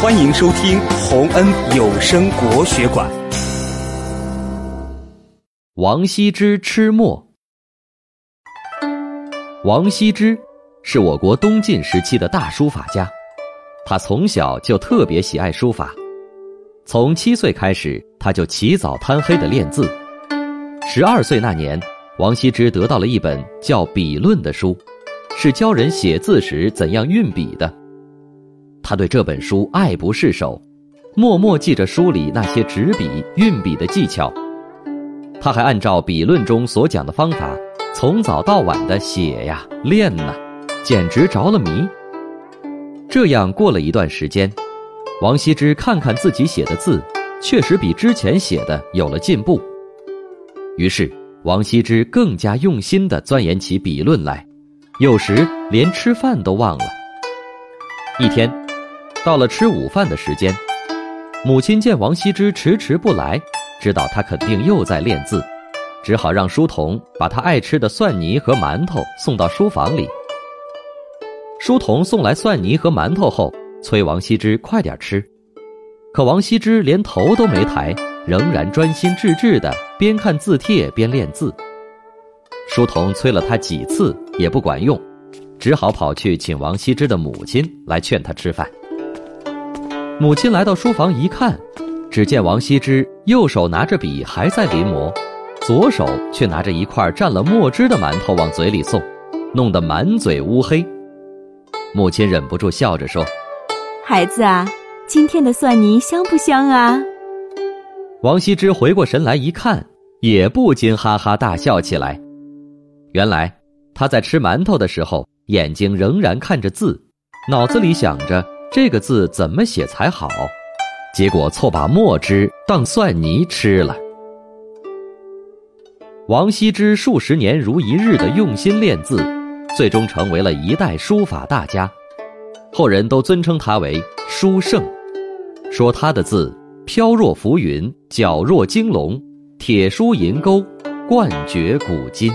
欢迎收听洪恩有声国学馆。王羲之吃墨。王羲之是我国东晋时期的大书法家，他从小就特别喜爱书法，从七岁开始，他就起早贪黑的练字。十二岁那年，王羲之得到了一本叫《笔论》的书，是教人写字时怎样运笔的。他对这本书爱不释手，默默记着书里那些执笔、运笔的技巧。他还按照《笔论》中所讲的方法，从早到晚的写呀、练呐，简直着了迷。这样过了一段时间，王羲之看看自己写的字，确实比之前写的有了进步。于是，王羲之更加用心地钻研起笔论来，有时连吃饭都忘了。一天。到了吃午饭的时间，母亲见王羲之迟迟不来，知道他肯定又在练字，只好让书童把他爱吃的蒜泥和馒头送到书房里。书童送来蒜泥和馒头后，催王羲之快点吃，可王羲之连头都没抬，仍然专心致志地边看字帖边练字。书童催了他几次也不管用，只好跑去请王羲之的母亲来劝他吃饭。母亲来到书房一看，只见王羲之右手拿着笔还在临摹，左手却拿着一块蘸了墨汁的馒头往嘴里送，弄得满嘴乌黑。母亲忍不住笑着说：“孩子啊，今天的蒜泥香不香啊？”王羲之回过神来一看，也不禁哈哈大笑起来。原来他在吃馒头的时候，眼睛仍然看着字，脑子里想着。这个字怎么写才好？结果错把墨汁当蒜泥吃了。王羲之数十年如一日的用心练字，最终成为了一代书法大家，后人都尊称他为书圣，说他的字飘若浮云，皎若惊龙，铁书银钩，冠绝古今。